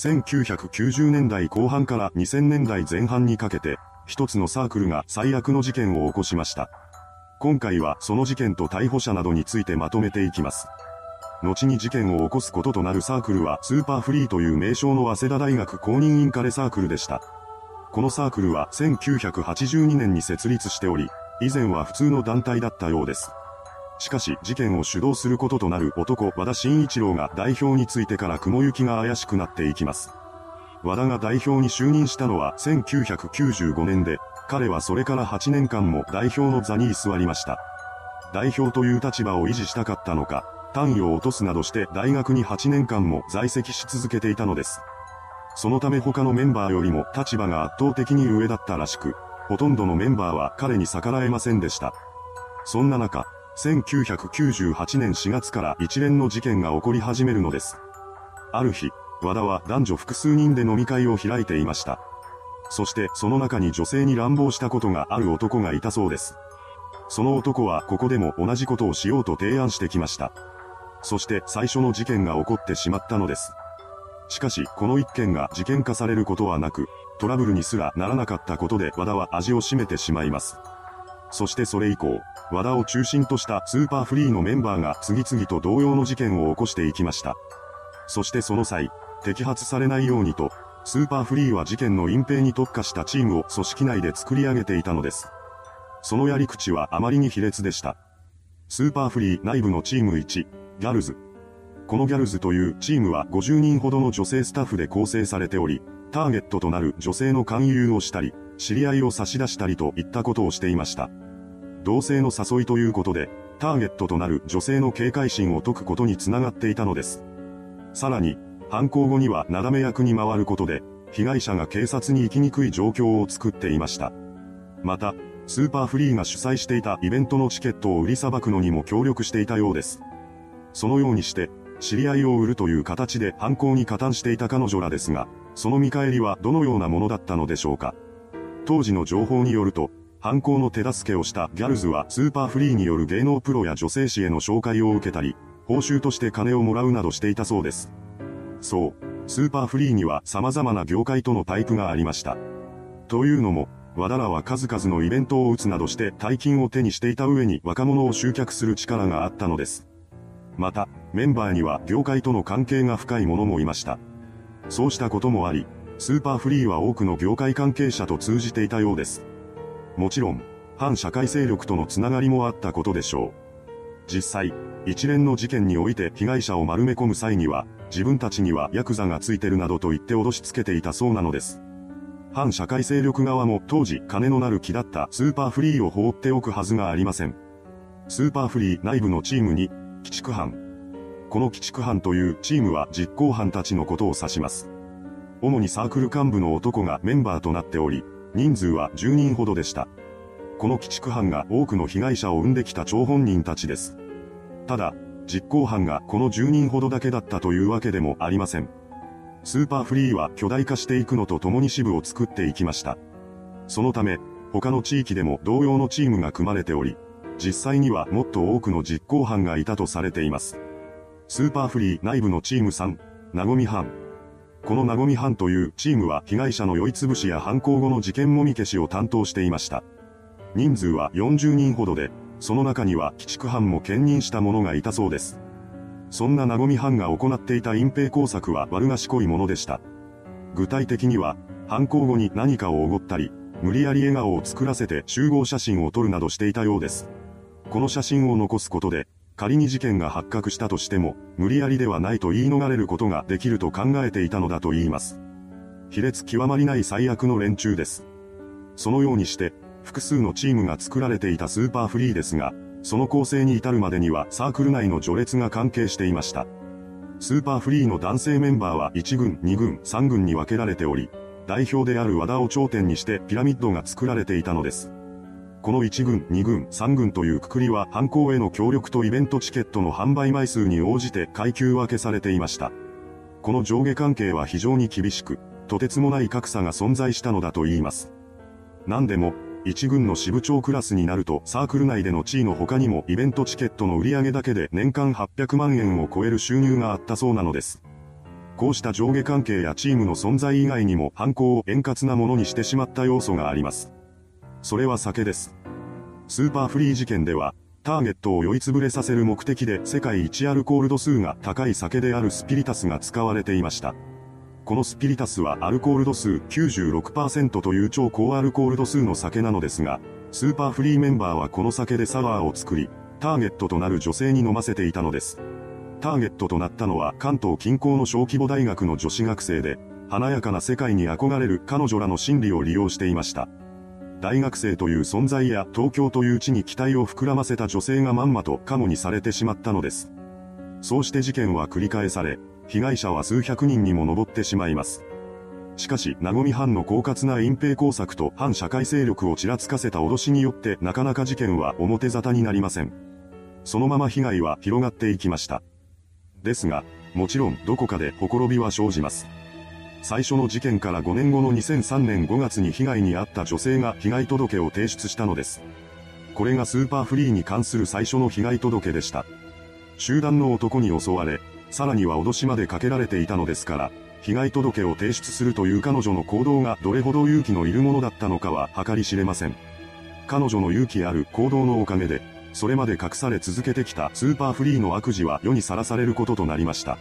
1990年代後半から2000年代前半にかけて、一つのサークルが最悪の事件を起こしました。今回はその事件と逮捕者などについてまとめていきます。後に事件を起こすこととなるサークルはスーパーフリーという名称の早稲田大学公認インカレサークルでした。このサークルは1982年に設立しており、以前は普通の団体だったようです。しかし事件を主導することとなる男和田慎一郎が代表についてから雲行きが怪しくなっていきます。和田が代表に就任したのは1995年で、彼はそれから8年間も代表の座に居座りました。代表という立場を維持したかったのか、単位を落とすなどして大学に8年間も在籍し続けていたのです。そのため他のメンバーよりも立場が圧倒的に上だったらしく、ほとんどのメンバーは彼に逆らえませんでした。そんな中、1998年4月から一連の事件が起こり始めるのです。ある日、和田は男女複数人で飲み会を開いていました。そしてその中に女性に乱暴したことがある男がいたそうです。その男はここでも同じことをしようと提案してきました。そして最初の事件が起こってしまったのです。しかし、この一件が事件化されることはなく、トラブルにすらならなかったことで和田は味を占めてしまいます。そしてそれ以降、和田を中心としたスーパーフリーのメンバーが次々と同様の事件を起こしていきました。そしてその際、摘発されないようにと、スーパーフリーは事件の隠蔽に特化したチームを組織内で作り上げていたのです。そのやり口はあまりに卑劣でした。スーパーフリー内部のチーム1、ギャルズ。このギャルズというチームは50人ほどの女性スタッフで構成されており、ターゲットとなる女性の勧誘をしたり、知り合いを差し出したりといったことをしていました。同性の誘いということで、ターゲットとなる女性の警戒心を解くことにつながっていたのです。さらに、犯行後にはなだめ役に回ることで、被害者が警察に行きにくい状況を作っていました。また、スーパーフリーが主催していたイベントのチケットを売りさばくのにも協力していたようです。そのようにして、知り合いを売るという形で犯行に加担していた彼女らですが、その見返りはどのようなものだったのでしょうか。当時の情報によると、犯行の手助けをしたギャルズはスーパーフリーによる芸能プロや女性誌への紹介を受けたり、報酬として金をもらうなどしていたそうです。そう、スーパーフリーには様々な業界とのパイプがありました。というのも、和田らは数々のイベントを打つなどして大金を手にしていた上に若者を集客する力があったのです。また、メンバーには業界との関係が深い者もいました。そうしたこともあり、スーパーフリーは多くの業界関係者と通じていたようです。もちろん、反社会勢力とのつながりもあったことでしょう。実際、一連の事件において被害者を丸め込む際には、自分たちにはヤクザがついてるなどと言って脅しつけていたそうなのです。反社会勢力側も当時金のなる木だったスーパーフリーを放っておくはずがありません。スーパーフリー内部のチームに、鬼畜班。この鬼畜班というチームは実行犯たちのことを指します。主にサークル幹部の男がメンバーとなっており、人数は10人ほどでした。この鬼畜班が多くの被害者を生んできた張本人たちです。ただ、実行犯がこの10人ほどだけだったというわけでもありません。スーパーフリーは巨大化していくのと共に支部を作っていきました。そのため、他の地域でも同様のチームが組まれており、実際にはもっと多くの実行犯がいたとされています。スーパーフリー内部のチーム3、なごみ班。このなごみ班というチームは被害者の酔いつぶしや犯行後の事件もみ消しを担当していました。人数は40人ほどで、その中には鬼畜班も兼任した者がいたそうです。そんななごみ班が行っていた隠蔽工作は悪賢いものでした。具体的には、犯行後に何かをおごったり、無理やり笑顔を作らせて集合写真を撮るなどしていたようです。この写真を残すことで、仮に事件が発覚したとしても、無理やりではないと言い逃れることができると考えていたのだと言います。卑劣極まりない最悪の連中です。そのようにして、複数のチームが作られていたスーパーフリーですが、その構成に至るまでにはサークル内の序列が関係していました。スーパーフリーの男性メンバーは1軍、2軍、3軍に分けられており、代表である和田を頂点にしてピラミッドが作られていたのです。この1軍、2軍、3軍というくくりは犯行への協力とイベントチケットの販売枚数に応じて階級分けされていました。この上下関係は非常に厳しく、とてつもない格差が存在したのだと言います。何でも、一軍の支部長クラスになるとサークル内での地位の他にもイベントチケットの売り上げだけで年間800万円を超える収入があったそうなのです。こうした上下関係やチームの存在以外にも犯行を円滑なものにしてしまった要素があります。それは酒です。スーパーフリー事件では、ターゲットを酔いつぶれさせる目的で世界一アルコール度数が高い酒であるスピリタスが使われていました。このスピリタスはアルコール度数96%という超高アルコール度数の酒なのですが、スーパーフリーメンバーはこの酒でサワーを作り、ターゲットとなる女性に飲ませていたのです。ターゲットとなったのは関東近郊の小規模大学の女子学生で、華やかな世界に憧れる彼女らの心理を利用していました。大学生という存在や東京という地に期待を膨らませた女性がまんまとカモにされてしまったのです。そうして事件は繰り返され、被害者は数百人にも上ってしまいます。しかし、名古藩の狡猾な隠蔽工作と反社会勢力をちらつかせた脅しによってなかなか事件は表沙汰になりません。そのまま被害は広がっていきました。ですが、もちろんどこかでほころびは生じます。最初の事件から5年後の2003年5月に被害に遭った女性が被害届を提出したのです。これがスーパーフリーに関する最初の被害届でした。集団の男に襲われ、さらには脅しまでかけられていたのですから、被害届を提出するという彼女の行動がどれほど勇気のいるものだったのかは計り知れません。彼女の勇気ある行動のおかげで、それまで隠され続けてきたスーパーフリーの悪事は世にさらされることとなりました。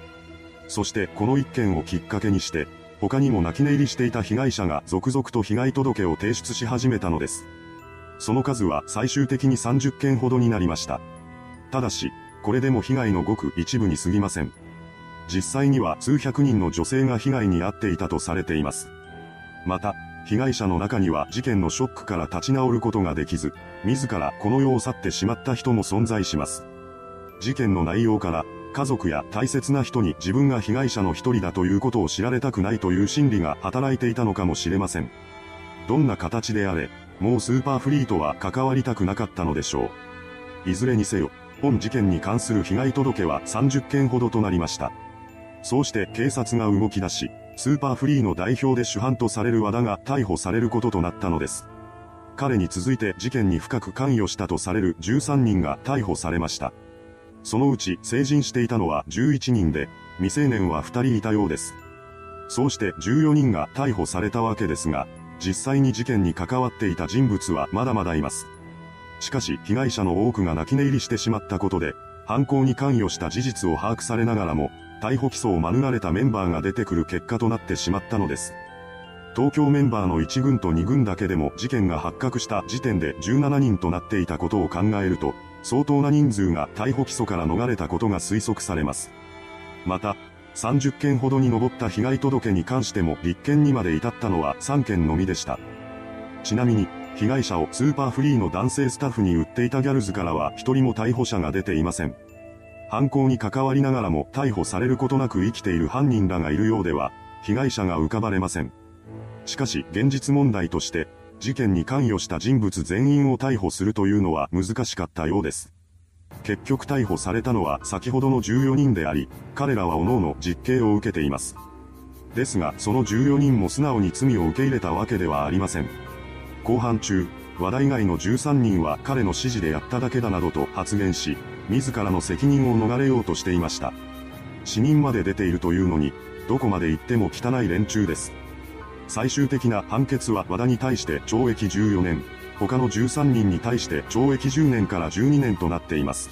そしてこの一件をきっかけにして、他にも泣き寝入りしていた被害者が続々と被害届を提出し始めたのです。その数は最終的に30件ほどになりました。ただし、これでも被害のごく一部に過ぎません。実際には数百人の女性が被害に遭っていたとされています。また、被害者の中には事件のショックから立ち直ることができず、自らこの世を去ってしまった人も存在します。事件の内容から、家族や大切な人に自分が被害者の一人だということを知られたくないという心理が働いていたのかもしれません。どんな形であれ、もうスーパーフリーとは関わりたくなかったのでしょう。いずれにせよ、本事件に関する被害届は30件ほどとなりました。そうして警察が動き出し、スーパーフリーの代表で主犯とされる和田が逮捕されることとなったのです。彼に続いて事件に深く関与したとされる13人が逮捕されました。そのうち成人していたのは11人で、未成年は2人いたようです。そうして14人が逮捕されたわけですが、実際に事件に関わっていた人物はまだまだいます。しかし被害者の多くが泣き寝入りしてしまったことで、犯行に関与した事実を把握されながらも、逮捕起訴を免れたメンバーが出てくる結果となってしまったのです。東京メンバーの1軍と2軍だけでも事件が発覚した時点で17人となっていたことを考えると、相当な人数が逮捕起訴から逃れたことが推測されます。また、30件ほどに上った被害届に関しても立件にまで至ったのは3件のみでした。ちなみに、被害者をスーパーフリーの男性スタッフに売っていたギャルズからは一人も逮捕者が出ていません。犯行に関わりながらも逮捕されることなく生きている犯人らがいるようでは、被害者が浮かばれません。しかし現実問題として、事件に関与した人物全員を逮捕するというのは難しかったようです。結局逮捕されたのは先ほどの14人であり、彼らは各々実刑を受けています。ですが、その14人も素直に罪を受け入れたわけではありません。後半中、和田以外の13人は彼の指示でやっただけだなどと発言し、自らの責任を逃れようとしていました。死人まで出ているというのに、どこまで行っても汚い連中です。最終的な判決は和田に対して懲役14年、他の13人に対して懲役10年から12年となっています。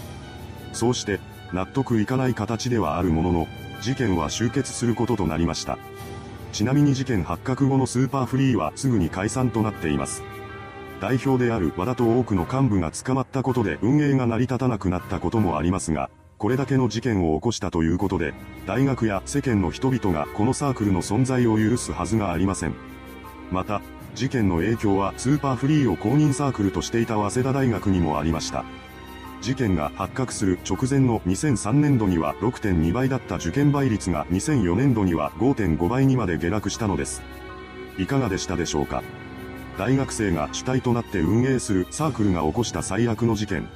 そうして、納得いかない形ではあるものの、事件は終結することとなりました。ちなみに事件発覚後のスーパーフリーはすぐに解散となっています。代表である和田と多くの幹部が捕まったことで運営が成り立たなくなったこともありますが、これだけの事件を起こしたということで、大学や世間の人々がこのサークルの存在を許すはずがありません。また、事件の影響はスーパーフリーを公認サークルとしていた早稲田大学にもありました。事件が発覚する直前の2003年度には6.2倍だった受験倍率が2004年度には5.5倍にまで下落したのです。いかがでしたでしょうか？大学生が主体となって運営するサークルが起こした最悪の事件。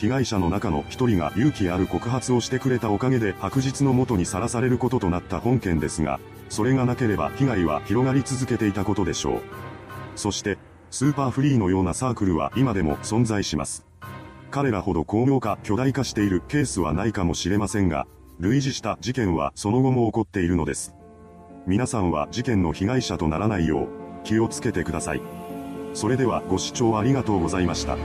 被害者の中の一人が勇気ある告発をしてくれたおかげで白日の元にさらされることとなった本件ですが、それがなければ被害は広がり続けていたことでしょう。そして、スーパーフリーのようなサークルは今でも存在します。彼らほど巧妙化、巨大化しているケースはないかもしれませんが、類似した事件はその後も起こっているのです。皆さんは事件の被害者とならないよう、気をつけてください。それではご視聴ありがとうございました。